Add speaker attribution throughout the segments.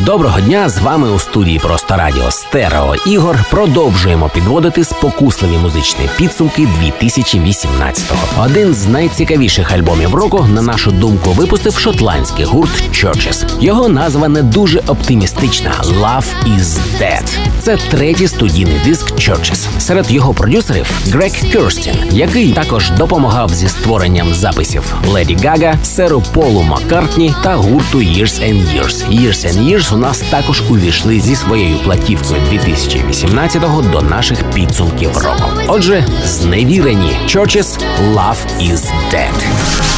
Speaker 1: Доброго дня! З вами у студії Просто Радіо Стерео Ігор. Продовжуємо підводити спокусливі музичні підсумки 2018-го. Один з найцікавіших альбомів року, на нашу думку, випустив шотландський гурт Churches. Його назва не дуже оптимістична Love is Dead. Це третій студійний диск Churches. Серед його продюсерів Грег Кюрстін, який також допомагав зі створенням записів Леді Гага, Серу Полу Маккартні та гурту Years and Years. Years and Years у нас також увійшли зі своєю платівкою 2018-го до наших підсумків року. Отже, зневірені Churches Love is Dead.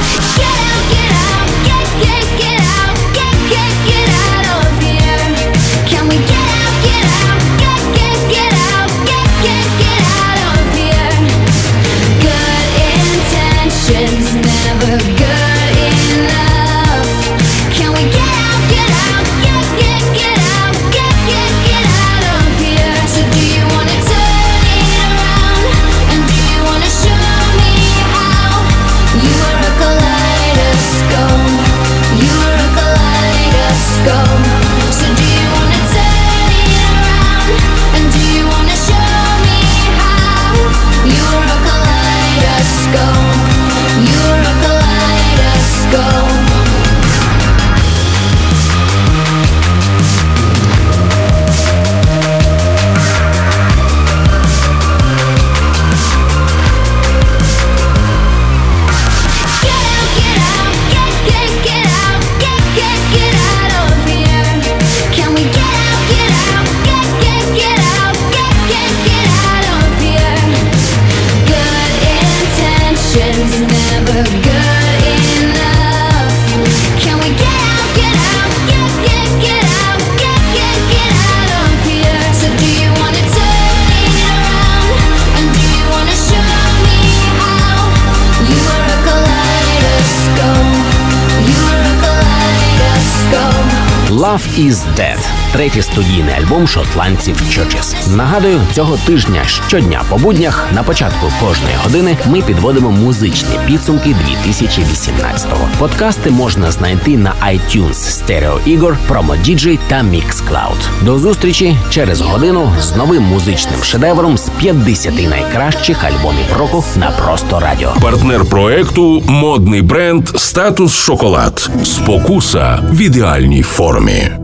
Speaker 1: Love is Dead – третій студійний альбом шотландців Churches. Нагадую, цього тижня щодня по буднях на початку кожної години ми підводимо музичні підсумки 2018-го. Подкасти можна знайти на iTunes, Stereo Ігор, Promo DJ та Mixcloud. До зустрічі через годину з новим музичним шедевром з 50 найкращих альбомів року на просто радіо.
Speaker 2: Партнер проекту модний бренд Статус Шоколад. Спокуса в ідеальній формі.